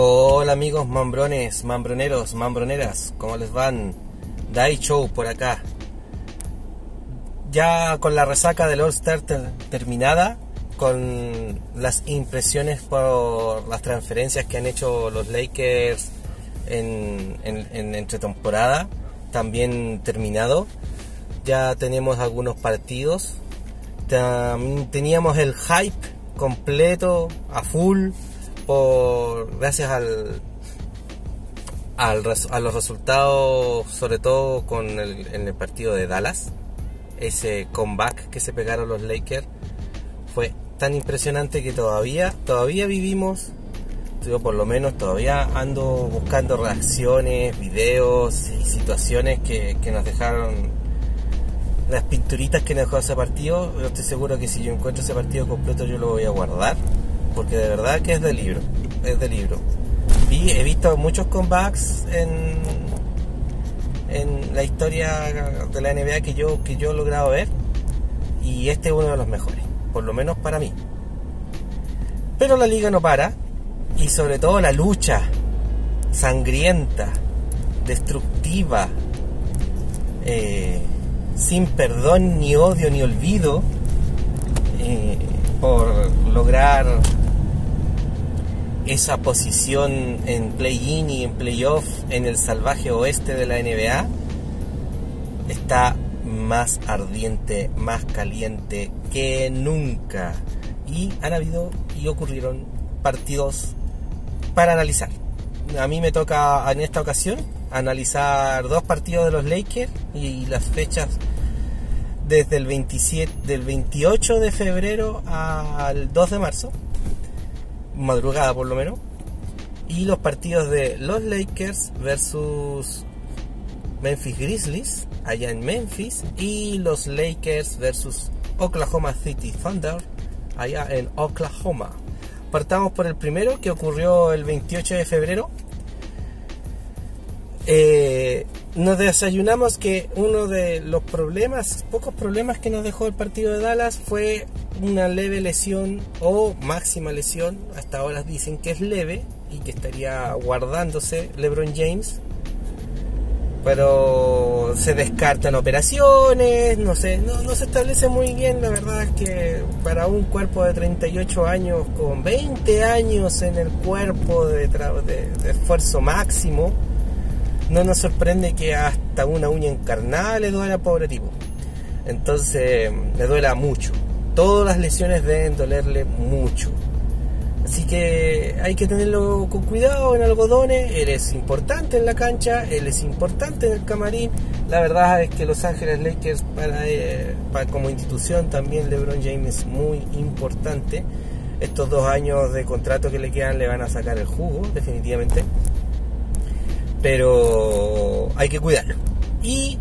Hola amigos mambrones, mambroneros, mambroneras, ¿cómo les van? Dai Show por acá. Ya con la resaca del All Star ter- terminada, con las impresiones por las transferencias que han hecho los Lakers en, en, entretemporada, también terminado. Ya tenemos algunos partidos. Teníamos el hype completo, a full, por gracias al, al a los resultados, sobre todo con el, en el partido de Dallas, ese comeback que se pegaron los Lakers fue tan impresionante que todavía, todavía vivimos, yo por lo menos todavía ando buscando reacciones, videos y situaciones que, que nos dejaron las pinturitas que nos dejó ese partido. Estoy seguro que si yo encuentro ese partido completo yo lo voy a guardar, porque de verdad que es de libro, es de libro. Vi, he visto muchos comebacks en, en la historia de la NBA que yo, que yo he logrado ver, y este es uno de los mejores, por lo menos para mí. Pero la liga no para, y sobre todo la lucha sangrienta, destructiva, eh, sin perdón, ni odio, ni olvido, eh, por lograr esa posición en play-in y en play-off en el salvaje oeste de la NBA, está más ardiente, más caliente que nunca. Y han habido y ocurrieron partidos para analizar. A mí me toca en esta ocasión analizar dos partidos de los Lakers y las fechas desde el 27 del 28 de febrero al 2 de marzo, madrugada por lo menos, y los partidos de los Lakers versus Memphis Grizzlies allá en Memphis y los Lakers versus Oklahoma City Thunder allá en Oklahoma. Partamos por el primero que ocurrió el 28 de febrero. Eh, nos desayunamos que uno de los problemas, pocos problemas que nos dejó el partido de Dallas fue una leve lesión o máxima lesión. Hasta ahora dicen que es leve y que estaría guardándose LeBron James. Pero se descartan operaciones, no sé, no, se establece muy bien. La verdad es que para un cuerpo de 38 años, con 20 años en el cuerpo de, de- de esfuerzo máximo, no nos sorprende que hasta una uña encarnada le duela al pobre tipo. Entonces, le duela mucho. Todas las lesiones deben dolerle mucho. Así que hay que tenerlo con cuidado en algodones. Él es importante en la cancha, él es importante en el camarín. La verdad es que Los Ángeles Lakers, para, eh, como institución, también LeBron James es muy importante. Estos dos años de contrato que le quedan le van a sacar el jugo, definitivamente pero hay que cuidarlo. Y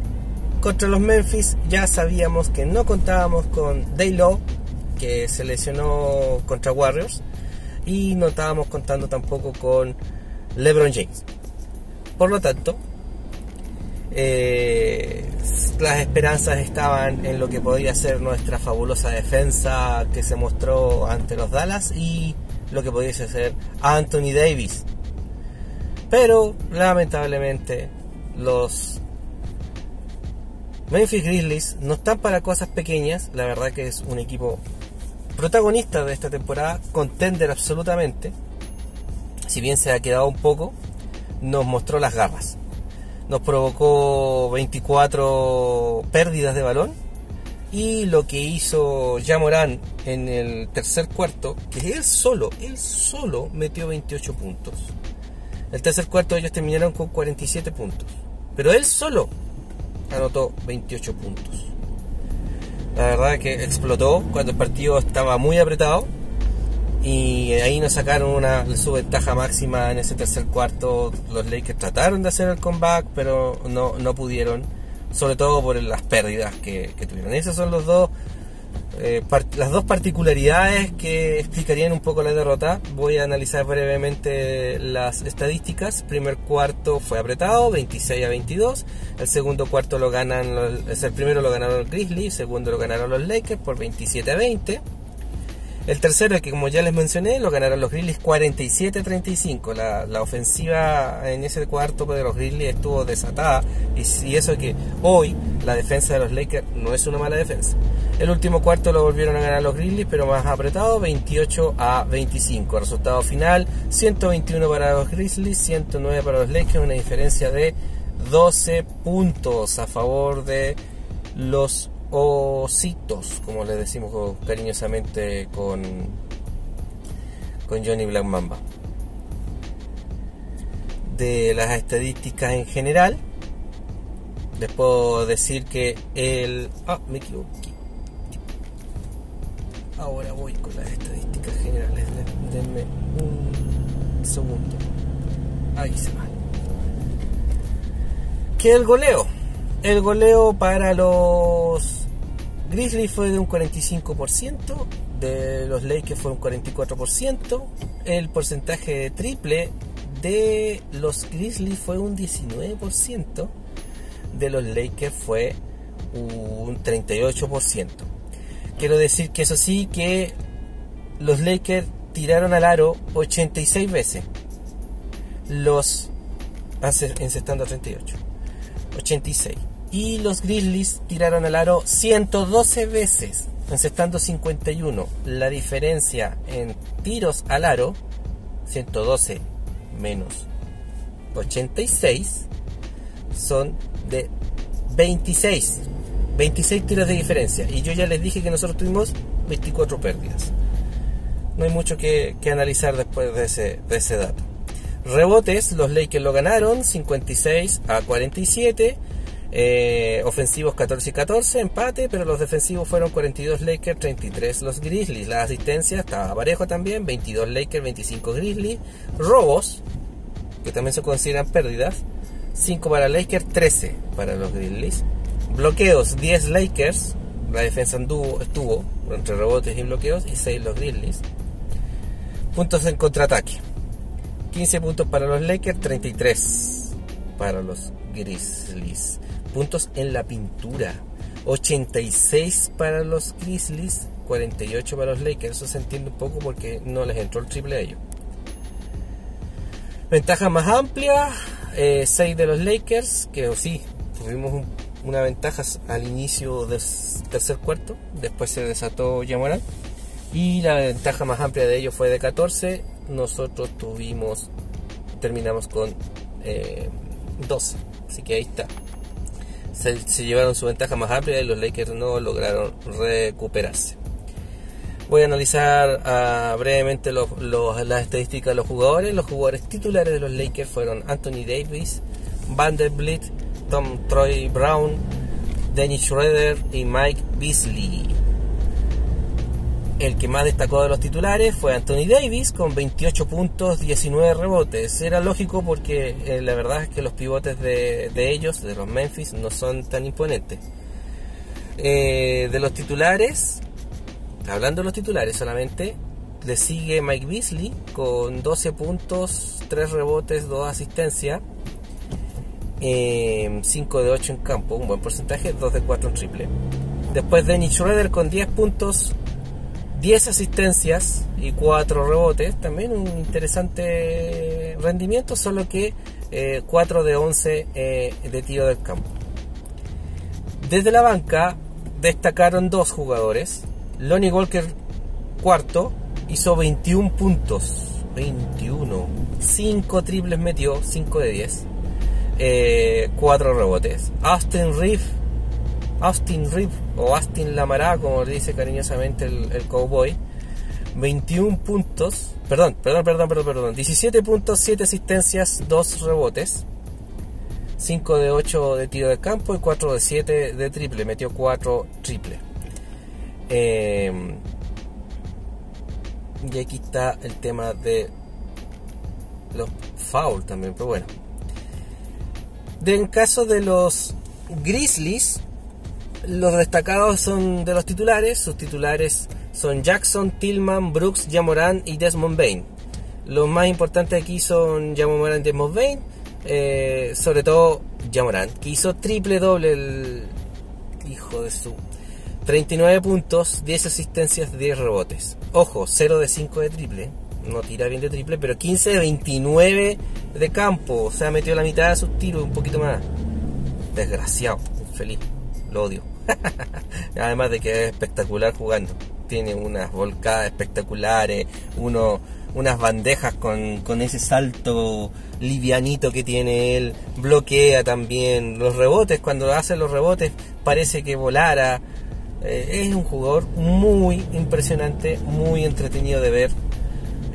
contra los Memphis ya sabíamos que no contábamos con Daylo, que se lesionó contra Warriors, y no estábamos contando tampoco con LeBron James. Por lo tanto, eh, las esperanzas estaban en lo que podía ser nuestra fabulosa defensa que se mostró ante los Dallas y lo que podía ser Anthony Davis, pero lamentablemente los Memphis Grizzlies no están para cosas pequeñas. La verdad que es un equipo protagonista de esta temporada, contender absolutamente. Si bien se ha quedado un poco, nos mostró las garras. Nos provocó 24 pérdidas de balón. Y lo que hizo Jamoran en el tercer cuarto, que él solo, él solo metió 28 puntos. El tercer cuarto ellos terminaron con 47 puntos. Pero él solo anotó 28 puntos. La verdad que explotó cuando el partido estaba muy apretado. Y ahí nos sacaron una su ventaja máxima en ese tercer cuarto. Los Lakers trataron de hacer el comeback, pero no, no pudieron. Sobre todo por las pérdidas que, que tuvieron. Esos son los dos eh, las dos particularidades que explicarían un poco la derrota. Voy a analizar brevemente las estadísticas. Primer cuarto fue apretado, 26 a 22. El segundo cuarto lo ganan, los- el primero lo ganaron los Grizzlies, segundo lo ganaron los Lakers por 27 a 20. El tercero es que, como ya les mencioné, lo ganaron los Grizzlies 47-35. La, la, ofensiva en ese cuarto de los Grizzlies estuvo desatada. Y, y eso que hoy la defensa de los Lakers no es una mala defensa. El último cuarto lo volvieron a ganar los Grizzlies, pero más apretado, 28 a 25. Resultado final, 121 para los Grizzlies, 109 para los Lakers, una diferencia de 12 puntos a favor de los ositos, como le decimos cariñosamente con, con Johnny Black Mamba. De las estadísticas en general, les puedo decir que el... Ah, me equivoqué. Ahora voy con las estadísticas generales. Denme un segundo. Ahí se va. Que el goleo. El goleo para los Grizzlies fue de un 45%, de los Lakers fue un 44%, el porcentaje triple de los Grizzlies fue un 19%, de los Lakers fue un 38%. Quiero decir que eso sí que los Lakers tiraron al aro 86 veces, los encestando 38, 86 y los Grizzlies tiraron al aro 112 veces, encestando 51. La diferencia en tiros al aro, 112 menos 86, son de 26. 26 tiros de diferencia. Y yo ya les dije que nosotros tuvimos 24 pérdidas. No hay mucho que, analizar después de ese, de ese dato. Rebotes, los Lakers lo ganaron 56 a 47. Eh, ofensivos 14 y 14, empate, pero los defensivos fueron 42 Lakers, 33 los Grizzlies. La asistencia estaba parejo también, 22 Lakers, 25 Grizzlies. Robos, que también se consideran pérdidas, 5 para Lakers, 13 para los Grizzlies. Bloqueos, 10 Lakers, la defensa anduvo, estuvo entre rebotes y bloqueos, y 6 los Grizzlies. Puntos en contraataque. 15 puntos para los Lakers, 33 para los Grizzlies puntos en la pintura. 86 para los Grizzlies, 48 para los Lakers. Eso se entiende un poco porque no les entró el triple a ellos. Ventaja más amplia, 6 eh, de los Lakers, que sí, tuvimos una ventaja al inicio del tercer cuarto, después se desató Yamoran. Y la ventaja más amplia de ellos fue de 14, nosotros tuvimos, terminamos con 12. Eh, Así que ahí está se, llevaron su ventaja más amplia y los Lakers no lograron recuperarse. Voy a analizar ah, brevemente las estadísticas de los jugadores. Los jugadores titulares de los Lakers fueron Anthony Davis, Vanderbilt, Tom Troy Brown, Dennis Schroeder y Mike Beasley. El que más destacó de los titulares fue Anthony Davis con 28 puntos, 19 rebotes. Era lógico porque eh, la verdad es que los pivotes de, ellos, de los Memphis, no son tan imponentes. Eh, de los titulares, hablando de los titulares solamente, le sigue Mike Beasley con 12 puntos, 3 rebotes, 2 asistencias, 5 eh, de 8 en campo, un buen porcentaje, 2 de 4 en triple. Después Dennis Schroeder con 10 puntos, 10 asistencias y 4 rebotes, también un interesante rendimiento, solo que 4 eh, de 11 eh, de tiro del campo. Desde la banca destacaron dos jugadores. Lonnie Walker, cuarto, hizo 21 puntos. 21. 5 triples metió, 5 de 10. 4 eh, rebotes. Austin Reeve Austin Reeve o Austin Lamará, como le dice cariñosamente el, cowboy, 21 puntos, perdón, perdón, perdón, perdón, perdón, 17 puntos, 7 asistencias, 2 rebotes, 5 de 8 de tiro de campo y 4 de 7 de triple, metió 4 triple. Eh, y aquí está el tema de los foul también, pero bueno. De, en caso de los Grizzlies, los destacados son de los titulares. Sus titulares son Jackson, Tillman, Brooks, Jamoran y Desmond Bain. Los más importantes aquí son Jamoran y Desmond Bain. Eh, sobre todo Jamoran, que hizo triple doble el hijo de su 39 puntos, 10 asistencias, 10 rebotes. Ojo, 0 de 5 de triple. No tira bien de triple, pero 15 de 29 de campo. O sea, metió la mitad de sus tiros, un poquito más. Desgraciado, infeliz. Lo odio. Además de que es espectacular jugando. Tiene unas volcadas espectaculares, uno, unas bandejas con, con ese salto livianito que tiene él. Bloquea también los rebotes. Cuando hace los rebotes parece que volara. Eh, es un jugador muy impresionante, muy entretenido de ver.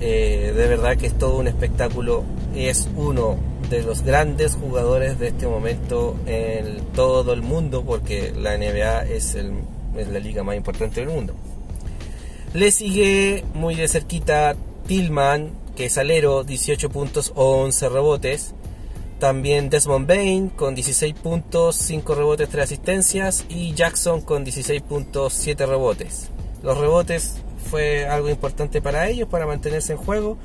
Eh, de verdad que es todo un espectáculo. Es uno de los grandes jugadores de este momento en todo el mundo, porque la NBA es, la liga más importante del mundo. Le sigue muy de cerquita Tillman, que es alero, 18 puntos, 11 rebotes. También Desmond Bain con 16 puntos, 5 rebotes, 3 asistencias. Y Jackson con 16 puntos, 7 rebotes. Los rebotes fue algo importante para ellos, para mantenerse en juego.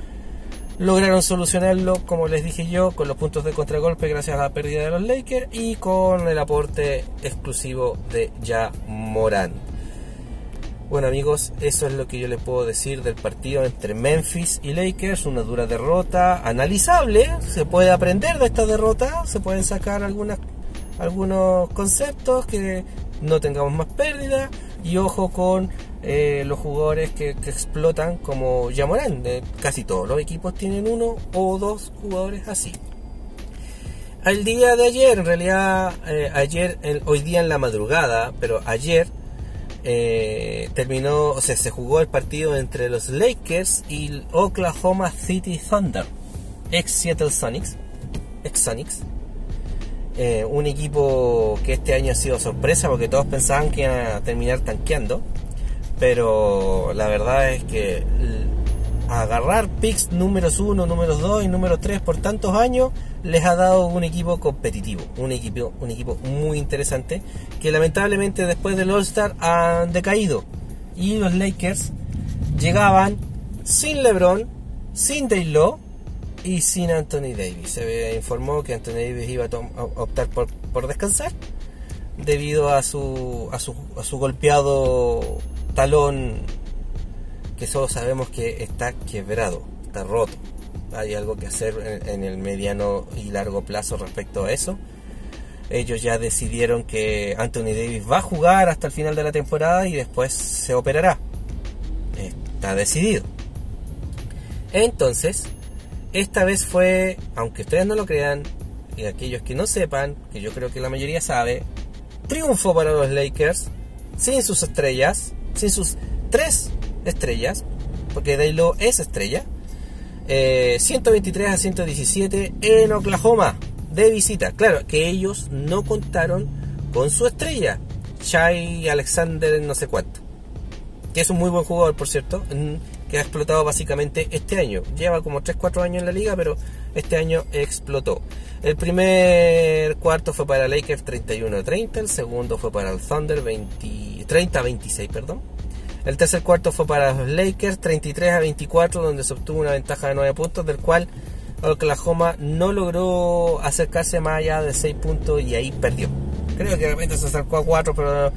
Lograron solucionarlo, como les dije yo, con los puntos de contragolpe gracias a la pérdida de los Lakers y con el aporte exclusivo de Ja Morant. Bueno amigos, eso es lo que yo les puedo decir del partido entre Memphis y Lakers, una dura derrota, analizable, se puede aprender de esta derrota, se pueden sacar algunas, algunos conceptos que no tengamos más pérdida y ojo con eh, los jugadores que, explotan como Yamorán, casi todos los equipos tienen uno o dos jugadores así. Al día de ayer, en realidad eh, ayer, hoy día en la madrugada, pero ayer eh, terminó, o sea, se jugó el partido entre los Lakers y el Oklahoma City Thunder, ex Seattle Sonics, ex Sonics. Un equipo que este año ha sido sorpresa porque todos pensaban que iban a terminar tanqueando, pero la verdad es que agarrar picks números 1, números 2 y números 3 por tantos años les ha dado un equipo competitivo, un equipo, un equipo muy interesante que lamentablemente después del All-Star han decaído y los Lakers llegaban sin LeBron, sin Daylo y sin Anthony Davis. Se informó que Anthony Davis iba a, optar por, por, descansar debido a su, a su, a su golpeado talón que solo sabemos que está quebrado, está roto. Hay algo que hacer en, el mediano y largo plazo respecto a eso. Ellos ya decidieron que Anthony Davis va a jugar hasta el final de la temporada y después se operará. Está decidido. Entonces, esta vez fue, aunque ustedes no lo crean, y aquellos que no sepan, que yo creo que la mayoría sabe, triunfo para los Lakers, sin sus estrellas, sin sus tres estrellas, porque Daylo es estrella. 123 eh, a 117 en Oklahoma de visita. Claro, que ellos no contaron con su estrella, Shai Alexander no sé cuánto. Que es un muy buen jugador, por cierto, que ha explotado básicamente este año. Lleva como 3-4 años en la liga, pero este año explotó. El primer cuarto fue para Lakers 31-30, el segundo fue para el Thunder 30-26, perdón. El tercer cuarto fue para los Lakers, 33 a 24, donde se obtuvo una ventaja de 9 puntos, del cual Oklahoma no logró acercarse más allá de 6 puntos y ahí perdió. Creo que de repente se acercó a 4, pero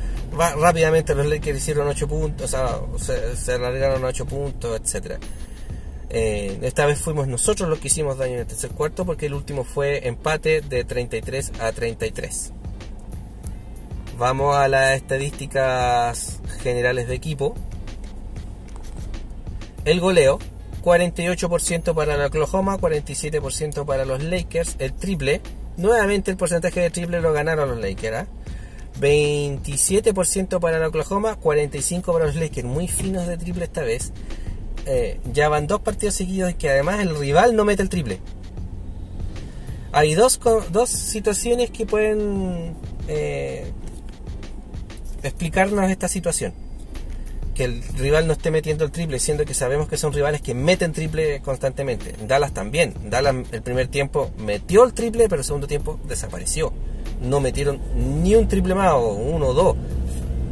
rápidamente los Lakers hicieron 8 puntos, o sea, se, alargaron a 8 puntos, etc. Eh, esta vez fuimos nosotros los que hicimos daño en el tercer cuarto porque el último fue empate de 33 a 33. Vamos a las estadísticas generales de equipo. El goleo, 48% para el Oklahoma, 47% para los Lakers. El triple, nuevamente el porcentaje de triple lo ganaron los Lakers. 27% ¿ah? para el Oklahoma, 45% para los Lakers. Muy finos de triple esta vez. Eh, ya van dos partidos seguidos y que además el rival no mete el triple. Hay dos, dos situaciones que pueden eh, explicarnos esta situación. Que el rival no esté metiendo el triple, siendo que sabemos que son rivales que meten triple constantemente. Dallas también. Dallas el primer tiempo metió el triple, pero el segundo tiempo desapareció. No metieron ni un triple más, o uno o dos.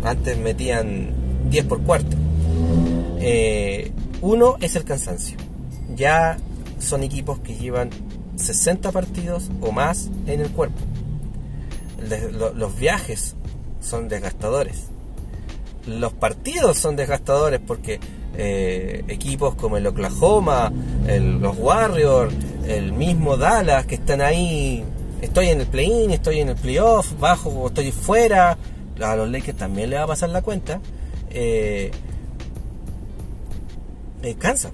Antes metían 10 por cuarto. Eh, uno es el cansancio. Ya son equipos que llevan 60 partidos o más en el cuerpo. Los viajes son desgastadores. los partidos son desgastadores porque eh, equipos como el Oklahoma, los Warriors, el mismo Dallas que están ahí, estoy en el play-in, estoy en el playoff, bajo estoy fuera, a los Lakers también le va a pasar la cuenta, eh, eh, cansa,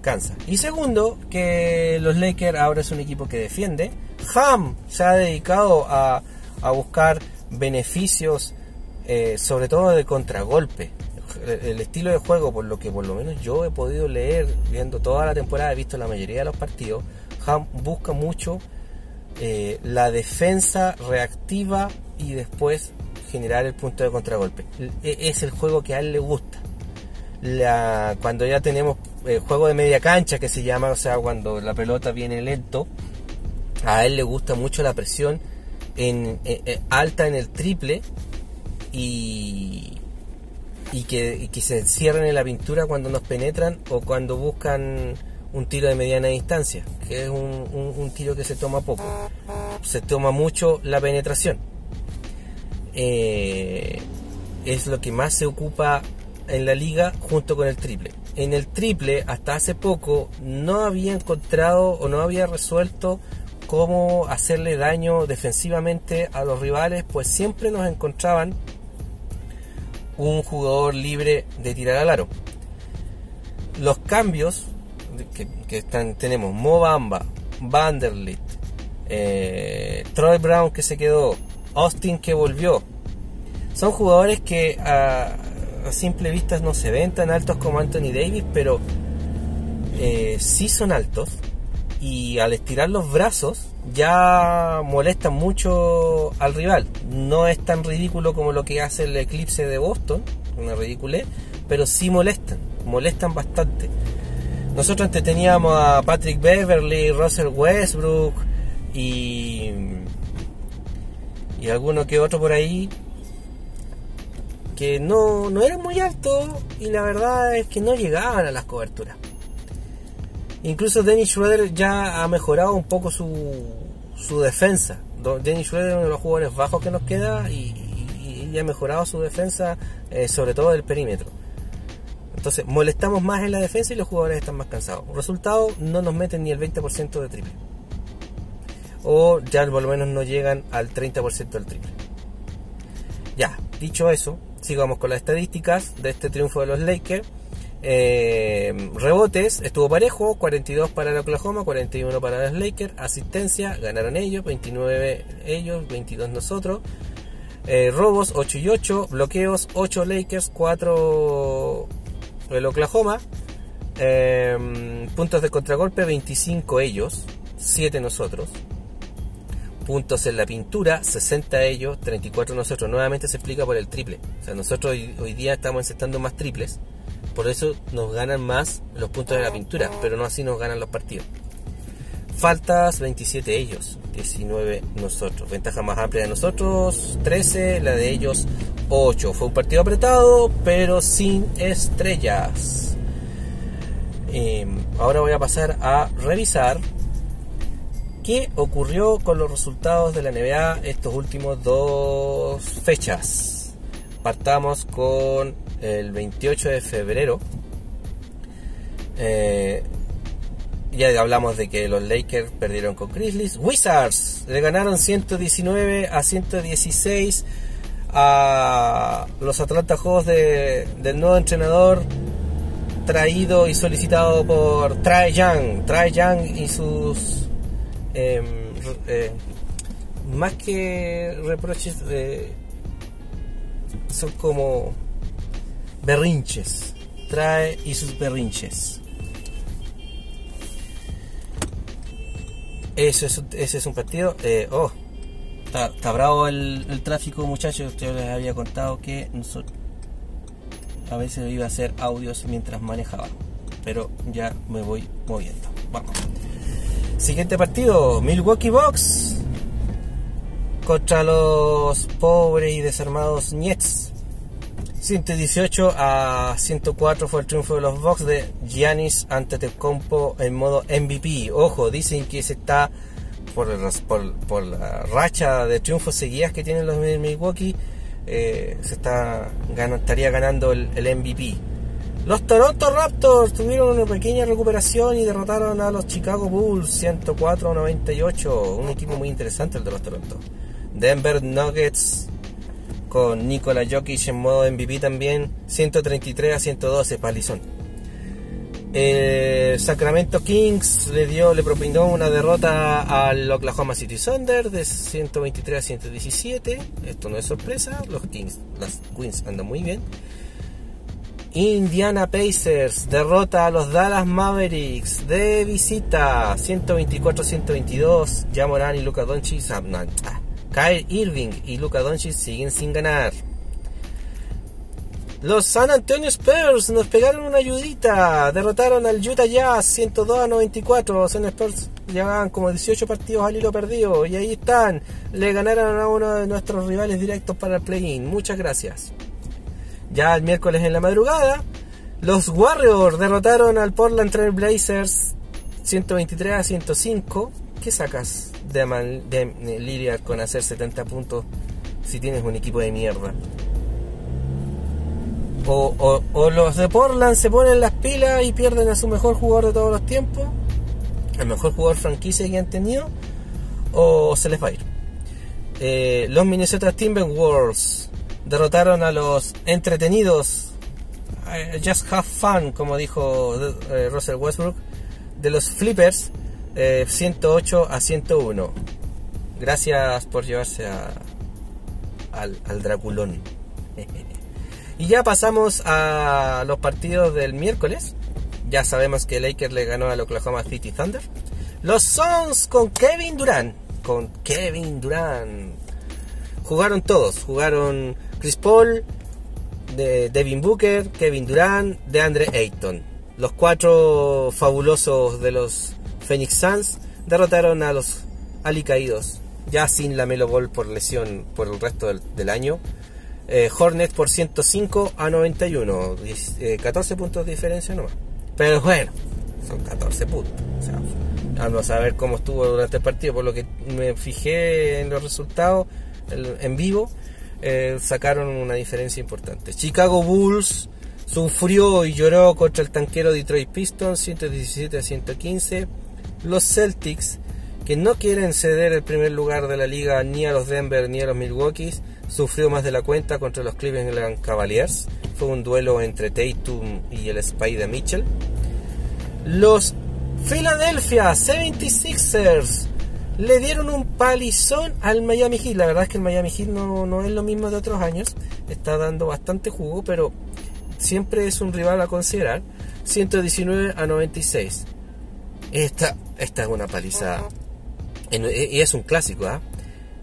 cansa. Y segundo, que los Lakers ahora es un equipo que defiende, Ham se ha dedicado a, a buscar beneficios eh, sobre todo de contragolpe. El, estilo de juego, por lo que por lo menos yo he podido leer, viendo toda la temporada, he visto la mayoría de los partidos, Ham busca mucho eh, la defensa reactiva y después generar el punto de contragolpe. E, es el juego que a él le gusta. Cuando ya tenemos el juego de media cancha que se llama, o sea, cuando la pelota viene lento, a él le gusta mucho la presión en, alta en el triple y, y, que, se cierren en la pintura cuando nos penetran o cuando buscan un tiro de mediana distancia, que es un, tiro que se toma poco. Se toma mucho la penetración. Eh, es lo que más se ocupa en la liga junto con el triple. En el triple, hasta hace poco, no había encontrado o no había resuelto cómo hacerle daño defensivamente a los rivales, pues siempre nos encontraban un jugador libre de tirar al aro. Los cambios que, están, tenemos Mobamba, Vanderlit, eh, Troy Brown que se quedó, Austin que volvió, son jugadores que a, simple vista no se ven tan altos como Anthony Davis, pero eh, sí son altos y al estirar los brazos ya molestan mucho al rival. No es tan ridículo como lo que hace el eclipse de Boston, una ridícula, pero sí molestan, molestan bastante. Nosotros teníamos a Patrick Beverly, Russell Westbrook y, y alguno que otro por ahí que no, no eran muy altos y la verdad es que no llegaban a las coberturas. Incluso Dennis Schroeder ya ha mejorado un poco su, su defensa. Dennis Schroeder es uno de los jugadores bajos que nos queda y, ha mejorado su defensa, eh, sobre todo del perímetro. Entonces, molestamos más en la defensa y los jugadores están más cansados. Resultado, no nos meten ni el 20% de triple. O ya por lo menos no llegan al 30% del triple. Ya, dicho eso, sigamos con las estadísticas de este triunfo de los Lakers. Eh, rebotes, estuvo parejo, 42 para el Oklahoma, 41 para los Lakers. Asistencia, ganaron ellos, 29 ellos, 22 nosotros. Eh, robos, 8 y 8. Bloqueos, 8 Lakers, 4 el Oklahoma. Eh, puntos de contragolpe, 25 ellos, 7 nosotros. Puntos en la pintura, 60 ellos, 34 nosotros. Nuevamente se explica por el triple. O sea, nosotros hoy, hoy día estamos encestando más triples por eso nos ganan más los puntos de la pintura, pero no así nos ganan los partidos. Faltas 27 ellos, 19 nosotros. Ventaja más amplia de nosotros, 13, la de ellos 8. Fue un partido apretado, pero sin estrellas. Em, ahora voy a pasar a revisar qué ocurrió con los resultados de la NBA estos últimos dos fechas. Partamos con el 28 de febrero, eh, ya hablamos de que los Lakers perdieron con Grizzlies. Wizards le ganaron 119 a 116 a los Atlanta Hawks del nuevo entrenador traído y solicitado por Trae Young. Trae Young y sus em, eh, más que reproches eh, son como berrinches. Trae y sus berrinches. Eso es, ese es un partido. Eh, oh, está, el, tráfico, muchachos. Yo les había contado que a veces iba a hacer audios mientras manejaba. Pero ya me voy moviendo. Vamos. Siguiente partido: Milwaukee Bucks contra los pobres y desarmados Nets. 118 a 104 fue el triunfo de los Bucks de Giannis ante Tecompo en modo MVP. Ojo, dicen que se está por, por, la racha de triunfos seguidas que tienen los Milwaukee. eh, se está estaría ganando el, MVP. Los Toronto Raptors tuvieron una pequeña recuperación y derrotaron a los Chicago Bulls 104-98. Un equipo muy interesante el de los Toronto. Denver Nuggets con Nikola Jokic en modo MVP también 133 a 112 palizón. Eh, Sacramento Kings le dio, le propinó una derrota al Oklahoma City Thunder de 123 a 117. Esto no es sorpresa, los Kings, las Queens andan muy bien. Indiana Pacers derrota a los Dallas Mavericks de visita 124-122. Ya Morán y Luka Doncic, ah, ah, Kyle Irving y Luka Doncic siguen sin ganar. Los San Antonio Spurs nos pegaron una ayudita. Derrotaron al Utah Jazz 102 a 94. Los San Spurs llevaban como 18 partidos al hilo perdido. Y ahí están. Le ganaron a uno de nuestros rivales directos para el play-in. Muchas gracias. Ya el miércoles en la madrugada. Los Warriors derrotaron al Portland Trail Blazers 123 a 105. ¿Qué sacas de, de Lillard con hacer 70 puntos si tienes un equipo de mierda? o, los de Portland se ponen las pilas y pierden a su mejor jugador de todos los tiempos, el mejor jugador franquicia que han tenido, o se les va a ir. Eh, los Minnesota Timberwolves derrotaron a los entretenidos, eh, just have fun, como dijo eh, Russell Westbrook, de los Flippers, 108 a 101. Gracias por llevarse a, al, al Draculón. Y ya pasamos a los partidos del miércoles. Ya sabemos que Lakers le ganó al Oklahoma City Thunder. Los Suns con Kevin Durant. Con Kevin Durant. Jugaron todos. Jugaron Chris Paul, de Devin Booker, Kevin Durant, de Andre Ayton. Los cuatro fabulosos de los Phoenix Suns derrotaron a los alicaídos. Ya sin la Melo Ball por lesión por el resto del año. Eh, Hornet por 105 a 91. 14 eh, puntos de diferencia nomás. Pero bueno, son 14 puntos. vamos a ver cómo estuvo durante el partido. Por lo que me fijé en los resultados en vivo, eh, sacaron una diferencia importante. Chicago Bulls sufrió y lloró contra el tanquero Detroit Pistons 117 a 115. Los Celtics, que no quieren ceder el primer lugar de la liga ni a los Denver ni a los Milwaukee, sufrió más de la cuenta contra los Cleveland Cavaliers. Fue un duelo entre Tatum y el Spider Mitchell. Los Philadelphia 76ers le dieron un palizón al Miami Heat. La verdad es que el Miami Heat no, no es lo mismo de otros años. Está dando bastante jugo, pero siempre es un rival a considerar. 119 a 96. Esta, esta es una paliza. Y es un clásico, ¿ah?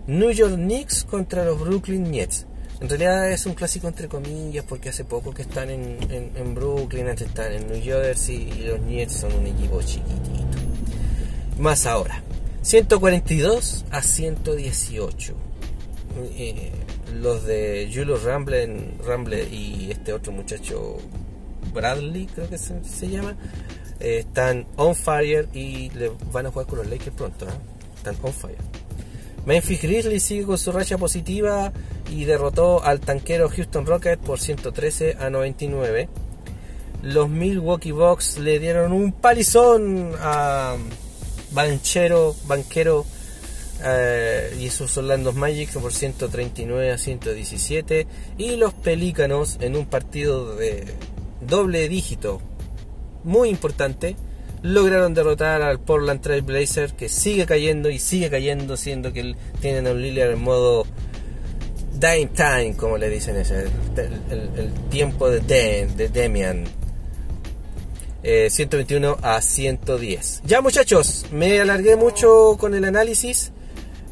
New York Knicks contra los Brooklyn Nets. En realidad es un clásico entre comillas porque hace poco que están en, en, Brooklyn, antes están en New Jersey y los Nets son un equipo chiquitito. Más ahora, 142 a 118. Eh, los de Julius Ramble, Ramble y este otro muchacho Bradley, creo que se, llama, eh, están on fire y le van a jugar con los Lakers pronto. ¿eh? Están on fire. Memphis Grizzlies sigue con su racha positiva y derrotó al tanquero Houston Rockets por 113 a 99. Los Milwaukee Bucks le dieron un palizón a Banchero, Banquero eh, y esos Orlando Magic por 139 a 117. Y los Pelícanos en un partido de doble dígito muy importante lograron derrotar al Portland Trail Blazer que sigue cayendo y sigue cayendo siendo que tienen a un Lillard en modo Dame Time como le dicen ese el, tiempo de, de Demian. 121 eh, a 110 ya muchachos me alargué mucho con el análisis.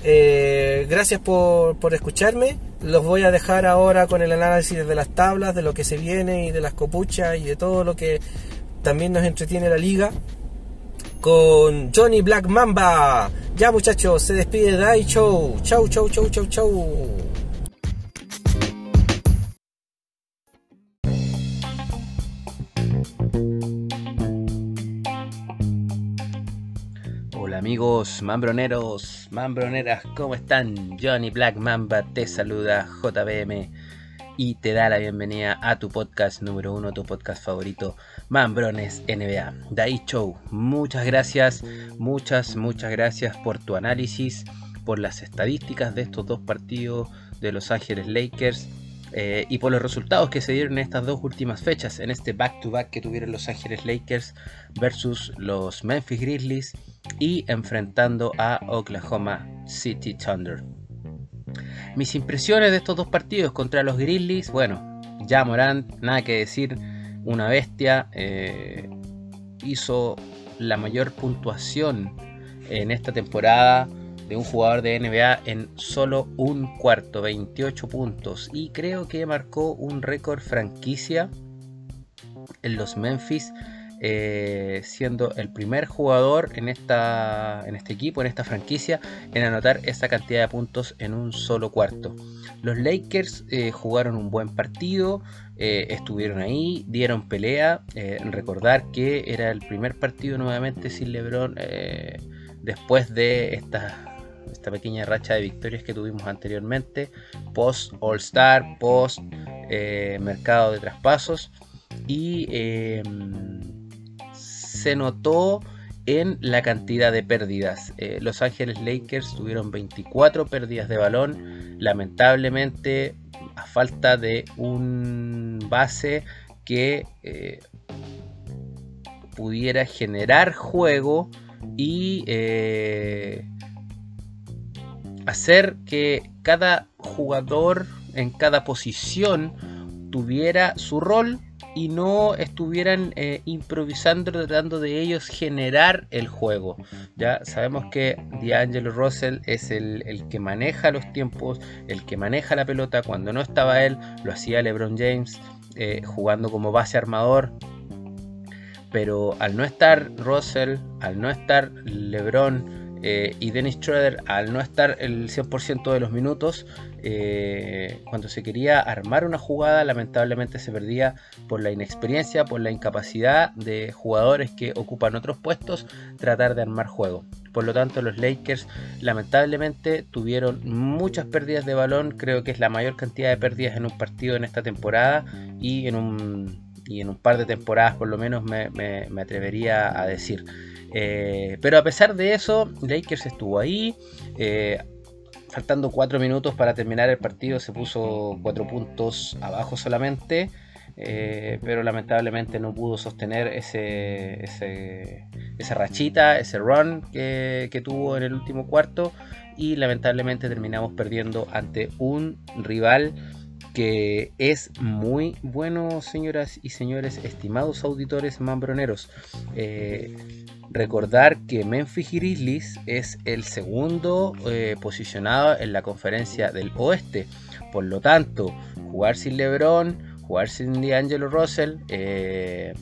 Eh, gracias por, por escucharme. Los voy a dejar ahora con el análisis de las tablas de lo que se viene y de las copuchas y de todo lo que también nos entretiene la liga con Johnny Black Mamba. Ya muchachos, se despide de Show. Chau, chau, chau, chau, chau. Hola amigos mambroneros, mambroneras, ¿cómo están? Johnny Black Mamba te saluda, JBM y te da la bienvenida a tu podcast número uno, tu podcast favorito, Mambrones NBA. Dai Show, muchas gracias, muchas, muchas gracias por tu análisis, por las estadísticas de estos dos partidos de Los Ángeles Lakers. Eh, y por los resultados que se dieron en estas dos últimas fechas, en este back-to-back que tuvieron Los Ángeles Lakers versus los Memphis Grizzlies y enfrentando a Oklahoma City Thunder. Mis impresiones de estos dos partidos contra los Grizzlies, bueno, ya Morant, nada que decir, una bestia, eh, hizo la mayor puntuación en esta temporada de un jugador de NBA en solo un cuarto, 28 puntos. Y creo que marcó un récord franquicia en los Memphis, eh, siendo el primer jugador en, esta, en este equipo, en esta franquicia, en anotar esa cantidad de puntos en un solo cuarto. Los Lakers eh, jugaron un buen partido, eh, estuvieron ahí, dieron pelea. recordar que era el primer partido nuevamente sin LeBron después de esta esta pequeña racha de victorias que tuvimos anteriormente, post All Star, post mercado de traspasos y em, se notó en la cantidad de pérdidas. Eh, Los Ángeles Lakers tuvieron 24 pérdidas de balón, lamentablemente a falta de un base que eh, pudiera generar juego y hacer que cada jugador en cada posición tuviera su rol y no estuvieran eh, improvisando tratando de ellos generar el juego. Ya sabemos que D'Angelo Russell es el, que maneja los tiempos, el que maneja la pelota. Cuando no estaba él, lo hacía LeBron James eh, jugando como base armador. Pero al no estar Russell, al no estar LeBron, eh, y Dennis Schroeder, al no estar el 100% de los minutos, eh, cuando se quería armar una jugada, lamentablemente se perdía por la inexperiencia, por la incapacidad de jugadores que ocupan otros puestos, tratar de armar juego. Por lo tanto, los Lakers lamentablemente tuvieron muchas pérdidas de balón, creo que es la mayor cantidad de pérdidas en un partido en esta temporada y en un, y en un par de temporadas por lo menos me atrevería a decir. Eh, pero a pesar de eso, Lakers estuvo ahí. Eh, faltando 4 minutos para terminar el partido, se puso 4 puntos abajo solamente. Eh, pero lamentablemente no pudo sostener ese, esa rachita, ese run que, que tuvo en el último cuarto. Y lamentablemente terminamos perdiendo ante un rival que es muy bueno, señoras y señores, estimados auditores mambroneros. Eh, recordar que Memphis Grizzlies es el segundo eh, posicionado en la conferencia del oeste. Por lo tanto, jugar sin LeBron, jugar sin D'Angelo Russell, eh,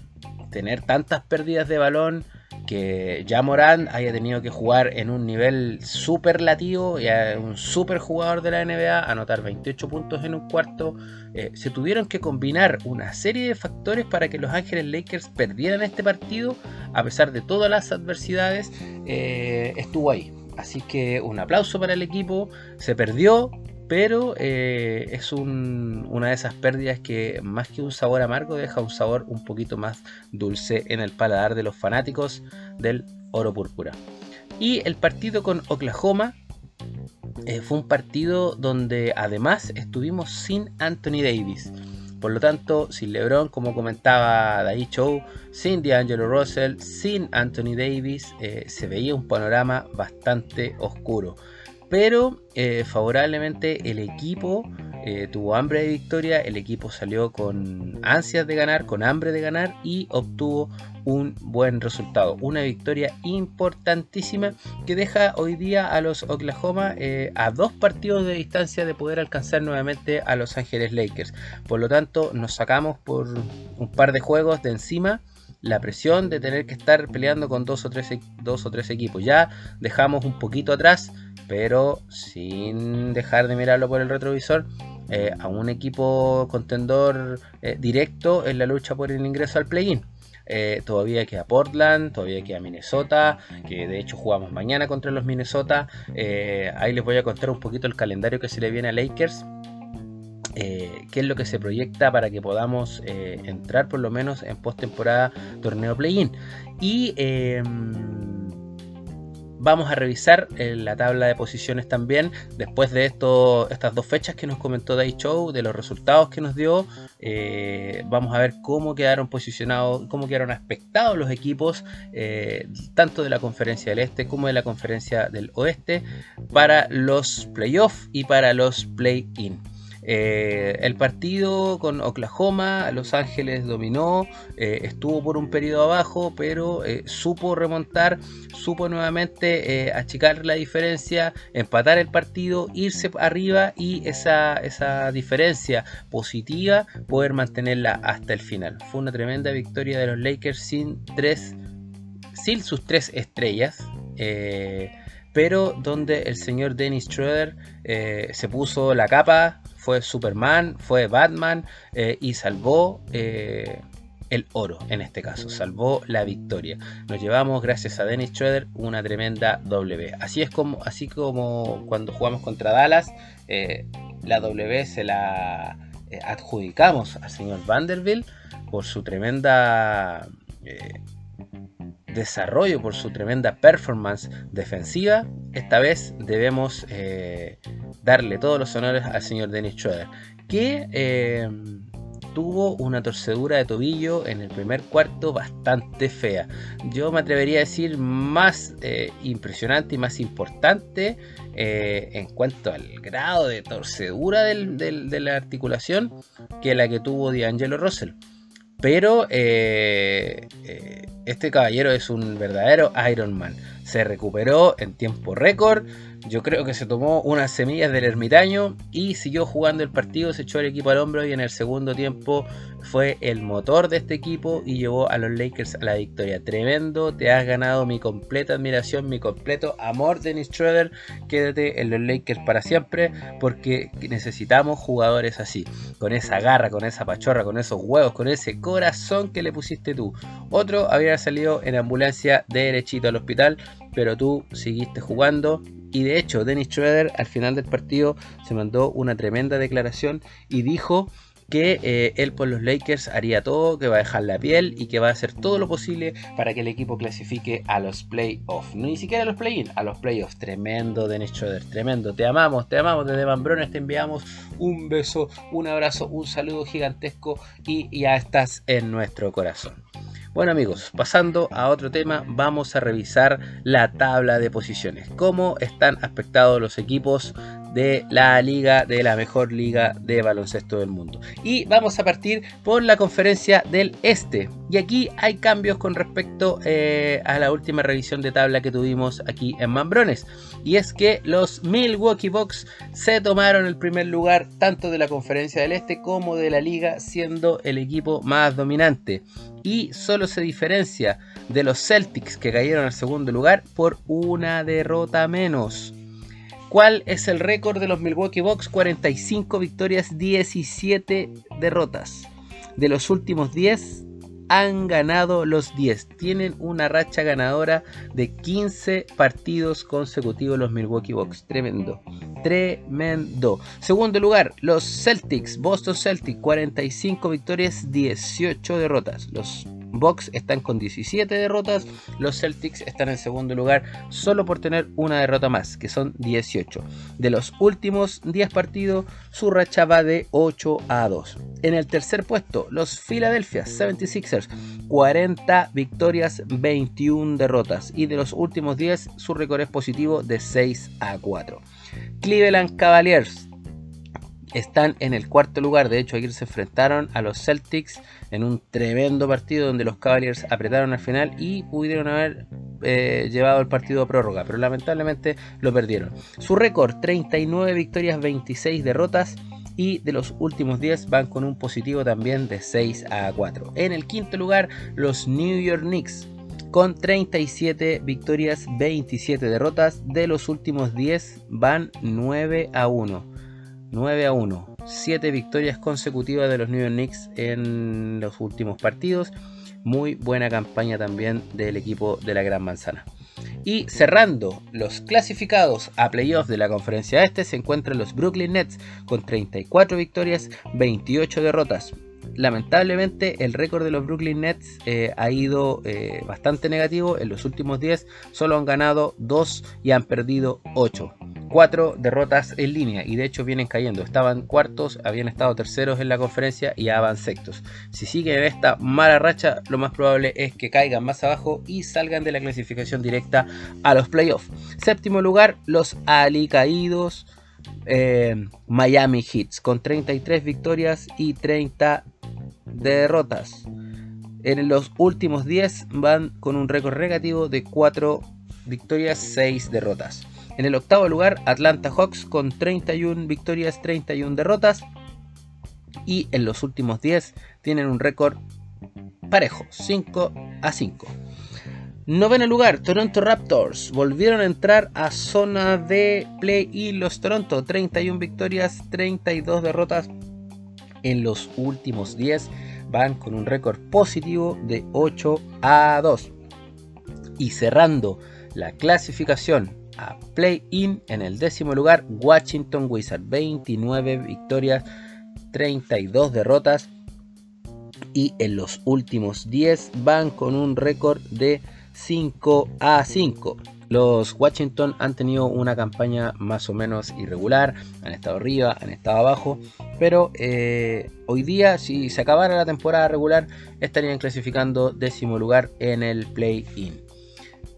tener tantas pérdidas de balón que ya Morán haya tenido que jugar en un nivel superlativo y a un super jugador de la NBA, anotar 28 puntos en un cuarto, eh, se tuvieron que combinar una serie de factores para que los Ángeles Lakers perdieran este partido, a pesar de todas las adversidades, eh, estuvo ahí. Así que un aplauso para el equipo, se perdió, pero eh, es una de esas pérdidas que más que un sabor amargo deja un sabor un poquito más dulce en el paladar de los fanáticos del oro púrpura. Y el partido con Oklahoma eh, fue un partido donde además estuvimos sin Anthony Davis. Por lo tanto, sin LeBron, como comentaba Dai Show, sin D'Angelo Russell, sin Anthony Davis, eh, se veía un panorama bastante oscuro pero eh, favorablemente el equipo eh, tuvo hambre de victoria, el equipo salió con ansias de ganar, con hambre de ganar y obtuvo un buen resultado. Una victoria importantísima que deja hoy día a los Oklahoma eh, a dos partidos de distancia de poder alcanzar nuevamente a Los Ángeles Lakers. Por lo tanto, nos sacamos por un par de juegos de encima la presión de tener que estar peleando con dos o tres, e-, dos o tres equipos. Ya dejamos un poquito atrás pero sin dejar de mirarlo por el retrovisor, eh, a un equipo contendor eh, directo en la lucha por el ingreso al play-in. Eh, todavía queda Portland, todavía queda Minnesota, que de hecho jugamos mañana contra los Minnesota. ahí les voy a contar un poquito el calendario que se le viene a Lakers. qué es lo que se proyecta para que podamos entrar por lo menos en postemporada torneo play-in. Y em, vamos a revisar eh, la tabla de posiciones también después de estas dos fechas que nos comentó Day Show, de los resultados que nos dio. vamos a ver cómo quedaron posicionados, cómo quedaron aspectados los equipos, tanto de la conferencia del este como de la conferencia del oeste, para los playoffs y para los play-in. Eh, el partido con Oklahoma, Los Ángeles dominó, eh, estuvo por un periodo abajo, pero eh, supo remontar, supo nuevamente achicar la diferencia, empatar el partido, irse arriba y esa, esa diferencia positiva poder mantenerla hasta el final. Fue una tremenda victoria de los Lakers sin, tres, sin sus tres estrellas pero donde el señor Dennis Schroeder se puso la capa, fue Superman, fue Batman eh, y salvó eh, el oro en este caso, salvó la victoria. Nos llevamos, gracias a Dennis Schroeder, una tremenda W. Así es como, así como cuando jugamos contra Dallas, eh, la W se la adjudicamos al señor Vanderbilt por su tremenda desarrollo, por su tremenda performance defensiva, esta vez debemos eh, darle todos los honores al señor Dennis Schroeder, que eh, tuvo una torcedura de tobillo en el primer cuarto bastante fea. Yo me atrevería a decir más eh, impresionante y más importante en cuanto al grado de torcedura de la articulación que la que tuvo D'Angelo Russell. Pero este caballero es un verdadero Iron Man. Se recuperó en tiempo récord yo creo que se tomó unas semillas del ermitaño y siguió jugando el partido, se echó el equipo al hombro y en el segundo tiempo fue el motor de este equipo y llevó a los Lakers a la victoria. Tremendo, te has ganado mi completa admiración, mi completo amor, Dennis Schroeder. Quédate en los Lakers para siempre porque necesitamos jugadores así, con esa garra, con esa pachorra, con esos huevos, con ese corazón que le pusiste tú. Otro había salido en ambulancia derechito al hospital, pero tú seguiste jugando y de hecho, Dennis Schroeder al final del partido se mandó una tremenda declaración y dijo que eh, él por los Lakers haría todo, que va a dejar la piel y que va a hacer todo lo posible para que el equipo clasifique a los playoffs. Ni siquiera a los play-in, a los playoffs. Tremendo, Dennis Schroeder, tremendo. Te amamos, te amamos desde Mambrones, te enviamos un beso, un abrazo, un saludo gigantesco y ya estás en nuestro corazón. Bueno amigos, pasando a otro tema, vamos a revisar la tabla de posiciones. Cómo están aspectados los equipos de la liga, de la mejor liga de baloncesto del mundo. Y vamos a partir por la conferencia del Este. Y aquí hay cambios con respecto eh, a la última revisión de tabla que tuvimos aquí en Mambrones. Y es que los Milwaukee Bucks se tomaron el primer lugar tanto de la conferencia del Este como de la liga, siendo el equipo más dominante. Y solo se diferencia de los Celtics que cayeron al segundo lugar por una derrota menos. ¿Cuál es el récord de los Milwaukee Bucks? 45 victorias, 17 derrotas. De los últimos 10 han ganado los 10. Tienen una racha ganadora de 15 partidos consecutivos los Milwaukee Bucks. Tremendo. Tremendo. Segundo lugar, los Celtics. Boston Celtics. 45 victorias, 18 derrotas. Los Bucks están con 17 derrotas, los Celtics están en segundo lugar solo por tener una derrota más, que son 18. De los últimos 10 partidos, su racha va de 8 a 2. En el tercer puesto, los Philadelphia 76ers, 40 victorias, 21 derrotas. Y de los últimos 10, su récord es positivo de 6 a 4. Cleveland Cavaliers están en el cuarto lugar. De hecho, ayer se enfrentaron a los Celtics en un tremendo partido donde los Cavaliers apretaron al final y pudieron haber eh, llevado el partido a prórroga, pero lamentablemente lo perdieron. Su récord, 39 victorias, 26 derrotas. Y de los últimos 10 van con un positivo también de 6 a 4. En el quinto lugar, los New York Knicks con 37 victorias, 27 derrotas. De los últimos 10 van 9 a 1. 9 a 1. 7 victorias consecutivas de los New York Knicks en los últimos partidos. Muy buena campaña también del equipo de la Gran Manzana. Y cerrando los clasificados a playoffs de la conferencia este se encuentran los Brooklyn Nets con 34 victorias, 28 derrotas. Lamentablemente el récord de los Brooklyn Nets eh, ha ido eh, bastante negativo. En los últimos 10 solo han ganado 2 y han perdido 8. 4 derrotas en línea y de hecho vienen cayendo. Estaban cuartos, habían estado terceros en la conferencia y ya van sextos. Si siguen esta mala racha, lo más probable es que caigan más abajo y salgan de la clasificación directa a los playoffs. Séptimo lugar, los alicaídos eh, Miami Hits con 33 victorias y 30 derrotas. En los últimos 10 van con un récord negativo de 4 victorias, 6 derrotas. En el octavo lugar, Atlanta Hawks con 31 victorias, 31 derrotas. Y en los últimos 10 tienen un récord parejo, 5 a 5. Noveno lugar, Toronto Raptors. Volvieron a entrar a zona de play y los Toronto. 31 victorias, 32 derrotas en los últimos 10 van con un récord positivo de 8 a 2. Y cerrando la clasificación a play-in en el décimo lugar, Washington Wizards, 29 victorias, 32 derrotas. Y en los últimos 10 van con un récord de 5 a 5. Los Washington han tenido una campaña más o menos irregular, han estado arriba, han estado abajo, pero eh, hoy día si se acabara la temporada regular estarían clasificando décimo lugar en el play-in.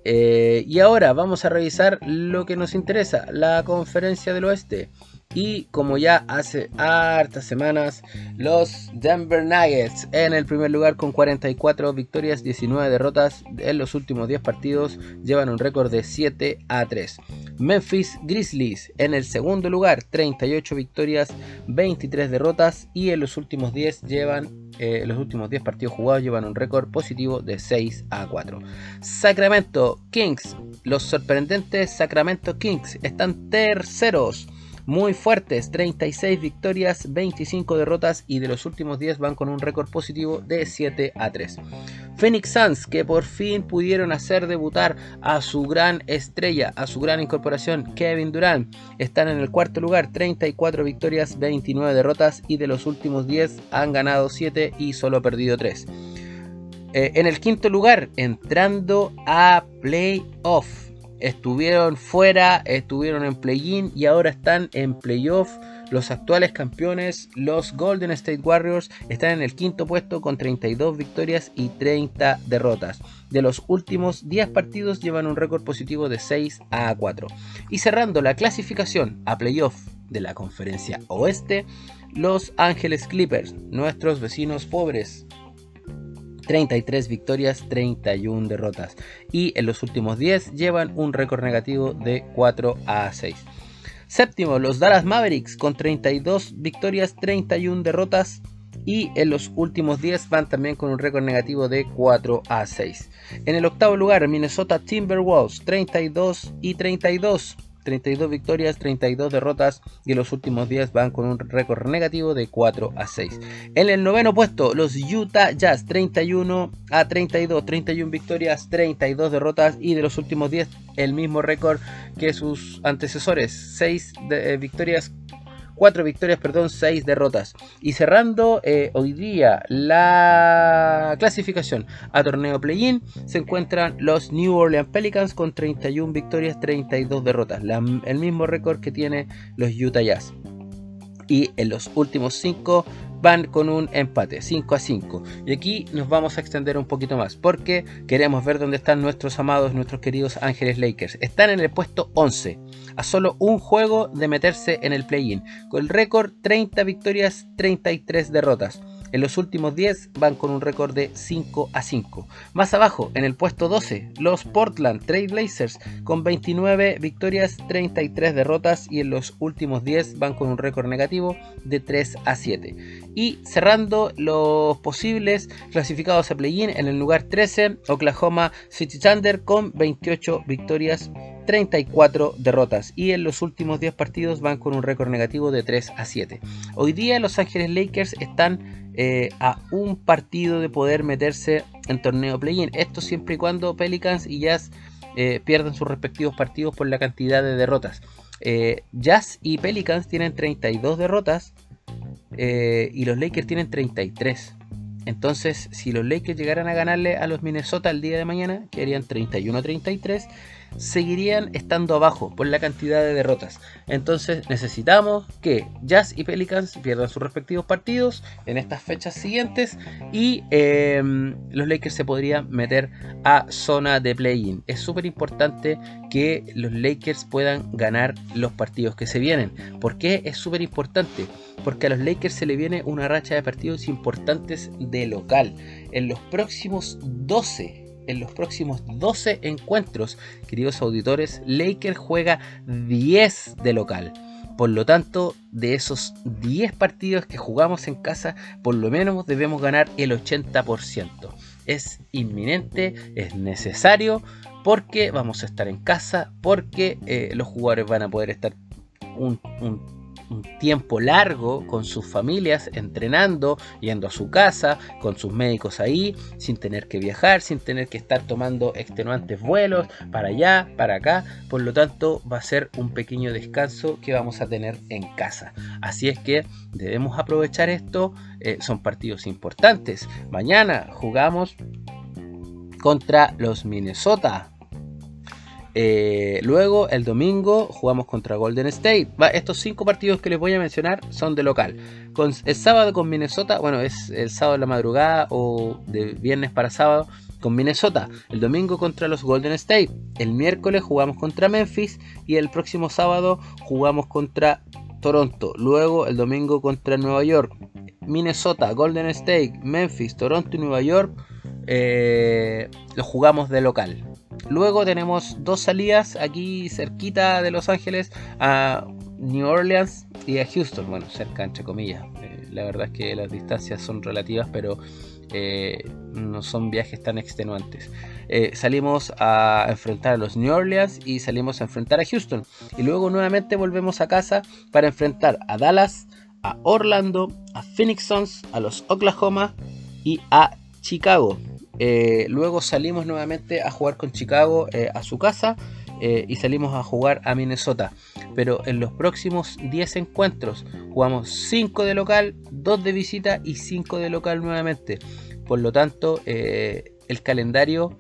Eh, y ahora vamos a revisar lo que nos interesa, la conferencia del oeste. Y como ya hace hartas semanas, los Denver Nuggets en el primer lugar con 44 victorias, 19 derrotas en los últimos 10 partidos, llevan un récord de 7 a 3. Memphis Grizzlies en el segundo lugar, 38 victorias, 23 derrotas y en los últimos 10 llevan eh, los últimos 10 partidos jugados llevan un récord positivo de 6 a 4. Sacramento Kings, los sorprendentes Sacramento Kings están terceros muy fuertes, 36 victorias, 25 derrotas y de los últimos 10 van con un récord positivo de 7 a 3. Phoenix Suns que por fin pudieron hacer debutar a su gran estrella, a su gran incorporación Kevin Durant, están en el cuarto lugar, 34 victorias, 29 derrotas y de los últimos 10 han ganado 7 y solo perdido 3. Eh, en el quinto lugar, entrando a playoff estuvieron fuera, estuvieron en play-in y ahora están en playoff. Los actuales campeones, los Golden State Warriors, están en el quinto puesto con 32 victorias y 30 derrotas. De los últimos 10 partidos llevan un récord positivo de 6 a 4. Y cerrando la clasificación a playoff de la conferencia oeste, los Ángeles Clippers, nuestros vecinos pobres, 33 victorias, 31 derrotas. Y en los últimos 10 llevan un récord negativo de 4 a 6. Séptimo, los Dallas Mavericks con 32 victorias, 31 derrotas. Y en los últimos 10 van también con un récord negativo de 4 a 6. En el octavo lugar, Minnesota Timberwolves, 32 y 32 32 victorias, 32 derrotas y en los últimos días van con un récord negativo de 4 a 6. En el noveno puesto, los Utah Jazz 31 a 32, 31 victorias, 32 derrotas y de los últimos 10 el mismo récord que sus antecesores, 6 de, eh, victorias, 4 victorias, perdón, 6 derrotas. Y cerrando eh, hoy día la clasificación a torneo play-in, se encuentran los New Orleans Pelicans con 31 victorias, 32 derrotas. el mismo récord que tiene los Utah Jazz. Y en los últimos 5 van con un empate, 5 a 5. Y aquí nos vamos a extender un poquito más, porque queremos ver dónde están nuestros amados, nuestros queridos Ángeles Lakers. Están en el puesto 11, a solo un juego de meterse en el play-in, con el récord 30 victorias, 33 derrotas. En los últimos 10 van con un récord de 5 a 5. Más abajo, en el puesto 12, los Portland Trail Blazers con 29 victorias, 33 derrotas y en los últimos 10 van con un récord negativo de 3 a 7. Y cerrando los posibles clasificados a play-in en el lugar 13, Oklahoma City Thunder con 28 victorias, 34 derrotas y en los últimos 10 partidos van con un récord negativo de 3 a 7. Hoy día Los Ángeles Lakers están eh, a un partido de poder meterse en torneo play-in. Esto siempre y cuando Pelicans y Jazz eh, pierden sus respectivos partidos por la cantidad de derrotas. Eh, Jazz y Pelicans tienen 32 derrotas y los Lakers tienen 33. Entonces, si los Lakers llegaran a ganarle a los Minnesota el día de mañana, quedarían 31-33 seguirían estando abajo por la cantidad de derrotas. Entonces necesitamos que Jazz y Pelicans pierdan sus respectivos partidos en estas fechas siguientes y em, los Lakers se podrían meter a zona de play-in. Es súper importante que los Lakers puedan ganar los partidos que se vienen. ¿Por qué es súper importante? Porque a los Lakers se le viene una racha de partidos importantes de local. En los próximos 12 en los próximos 12 encuentros, queridos auditores, Lakers juega 10 de local. Por lo tanto, de esos 10 partidos que jugamos en casa, por lo menos debemos ganar el 80%. Es inminente, es necesario, porque vamos a estar en casa, porque eh, los jugadores van a poder estar un un tiempo largo con sus familias entrenando, yendo a su casa, con sus médicos ahí, sin tener que viajar, sin tener que estar tomando extenuantes vuelos para allá, para acá. Por lo tanto, va a ser un pequeño descanso que vamos a tener en casa. Así es que debemos aprovechar esto. Eh, son partidos importantes. Mañana jugamos contra los Minnesota eh, luego, el domingo, jugamos contra Golden State. estos cinco partidos que les voy a mencionar son de local. El sábado con Minnesota, bueno, es el sábado de la madrugada o de viernes para sábado con Minnesota. El domingo contra los Golden State. El miércoles jugamos contra Memphis. Y el próximo sábado jugamos contra Toronto. Luego el domingo contra Nueva York. Minnesota, Golden State, Memphis, Toronto y Nueva York. Eh, lo jugamos de local. Luego tenemos dos salidas aquí cerquita de Los Ángeles a New Orleans y a Houston. Bueno, cerca entre comillas. Eh, la verdad es que las distancias son relativas, pero eh, no son viajes tan extenuantes. Eh, salimos a enfrentar a los New Orleans y salimos a enfrentar a Houston. Y luego nuevamente volvemos a casa para enfrentar a Dallas, a Orlando, a Phoenix Suns, a los Oklahoma y a Chicago. Eh, luego salimos nuevamente a jugar con Chicago eh, a su casa eh, y salimos a jugar a Minnesota. Pero en los próximos 10 encuentros jugamos 5 de local, 2 de visita y 5 de local nuevamente. Por lo tanto, el calendario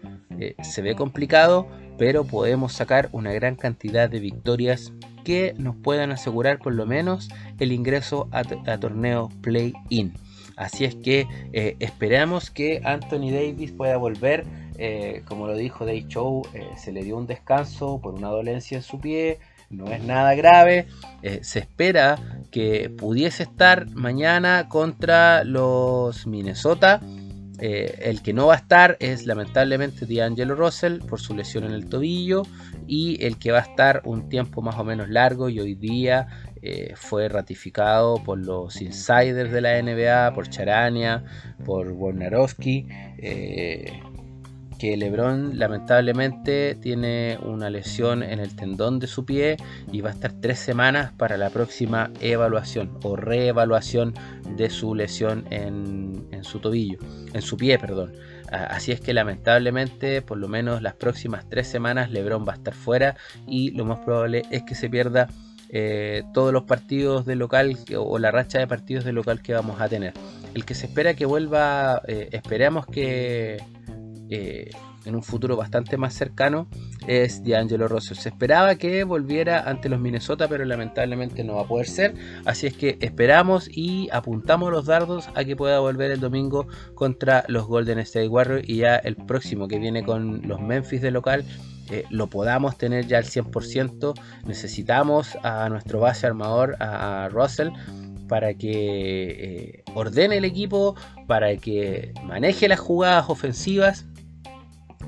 se ve complicado, pero podemos sacar una gran cantidad de victorias que nos puedan asegurar por lo menos el ingreso a, a torneo play-in. Así es que eh, esperamos que Anthony Davis pueda volver. Eh, como lo dijo Day Show, eh, se le dio un descanso por una dolencia en su pie. No es nada grave. se espera que pudiese estar mañana contra los Minnesota. el que no va a estar es lamentablemente D'Angelo Russell por su lesión en el tobillo y el que va a estar un tiempo más o menos largo y hoy día eh, fue ratificado por los insiders de la NBA, por Charania, por Wojnarowski, eh, que LeBron lamentablemente tiene una lesión en el tendón de su pie y va a estar tres semanas para la próxima evaluación o reevaluación de su lesión en, en su tobillo, en su pie, perdón. Así es que lamentablemente, por lo menos las próximas tres semanas, LeBron va a estar fuera y lo más probable es que se pierda eh, todos los partidos de local o la racha de partidos de local que vamos a tener. El que se espera que vuelva, eh, esperamos que eh, en un futuro bastante más cercano es D'Angelo Rosso. Se esperaba que volviera ante los Minnesota, pero lamentablemente no va a poder ser. Así es que esperamos y apuntamos los dardos a que pueda volver el domingo contra los Golden State Warriors y ya el próximo que viene con los Memphis de local eh, lo podamos tener ya al 100%. Necesitamos a nuestro base armador, a Russell, para que eh, ordene el equipo, para que maneje las jugadas ofensivas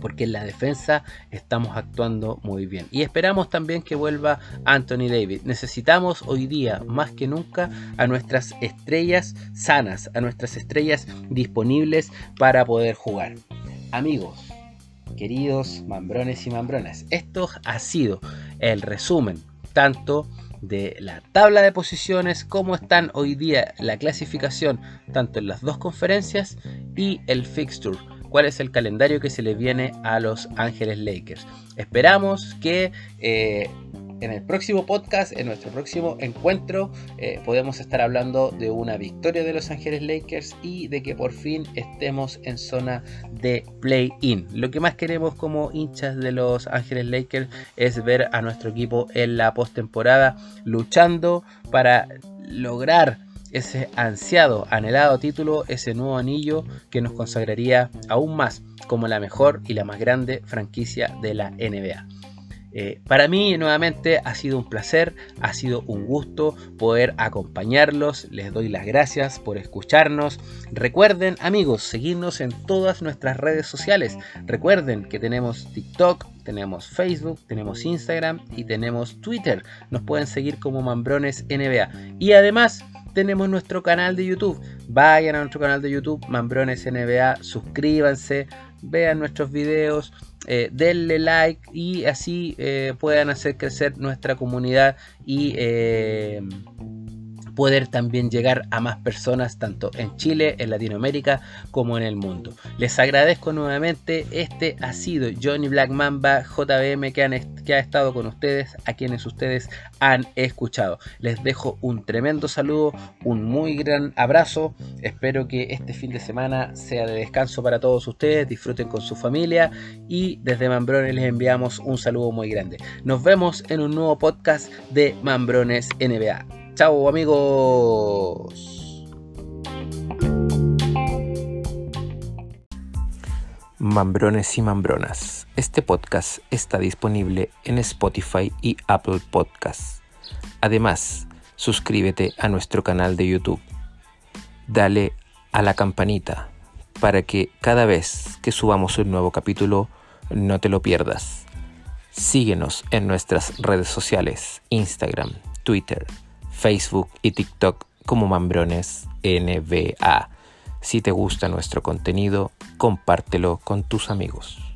porque en la defensa estamos actuando muy bien. Y esperamos también que vuelva Anthony David. Necesitamos hoy día más que nunca a nuestras estrellas sanas, a nuestras estrellas disponibles para poder jugar. Amigos, queridos mambrones y mambronas, esto ha sido el resumen tanto de la tabla de posiciones, como están hoy día la clasificación tanto en las dos conferencias y el fixture cuál es el calendario que se le viene a los Ángeles Lakers. Esperamos que eh, en el próximo podcast, en nuestro próximo encuentro, eh, podemos estar hablando de una victoria de Los Ángeles Lakers y de que por fin estemos en zona de play-in. Lo que más queremos como hinchas de Los Ángeles Lakers es ver a nuestro equipo en la postemporada luchando para lograr ese ansiado, anhelado título, ese nuevo anillo que nos consagraría aún más como la mejor y la más grande franquicia de la NBA. Eh, para mí nuevamente ha sido un placer, ha sido un gusto poder acompañarlos. Les doy las gracias por escucharnos. Recuerden amigos, seguirnos en todas nuestras redes sociales. Recuerden que tenemos TikTok, tenemos Facebook, tenemos Instagram y tenemos Twitter. Nos pueden seguir como Mambrones NBA. Y además tenemos nuestro canal de YouTube. Vayan a nuestro canal de YouTube, Mambrones NBA, suscríbanse, vean nuestros videos eh, denle like y así eh, puedan hacer crecer nuestra comunidad y eh, poder también llegar a más personas tanto en Chile, en Latinoamérica como en el mundo. Les agradezco nuevamente, este ha sido Johnny Black Mamba JBM que, que ha estado con ustedes, a quienes ustedes han escuchado. Les dejo un tremendo saludo, un muy gran abrazo, espero que este fin de semana sea de descanso para todos ustedes, disfruten con su familia y desde Mambrones les enviamos un saludo muy grande. Nos vemos en un nuevo podcast de Mambrones NBA. Chao amigos. Mambrones y Mambronas. Este podcast está disponible en Spotify y Apple Podcasts. Además, suscríbete a nuestro canal de YouTube. Dale a la campanita para que cada vez que subamos un nuevo capítulo no te lo pierdas. Síguenos en nuestras redes sociales, Instagram, Twitter, Facebook y TikTok como Mambrones NBA. Si te gusta nuestro contenido, compártelo con tus amigos.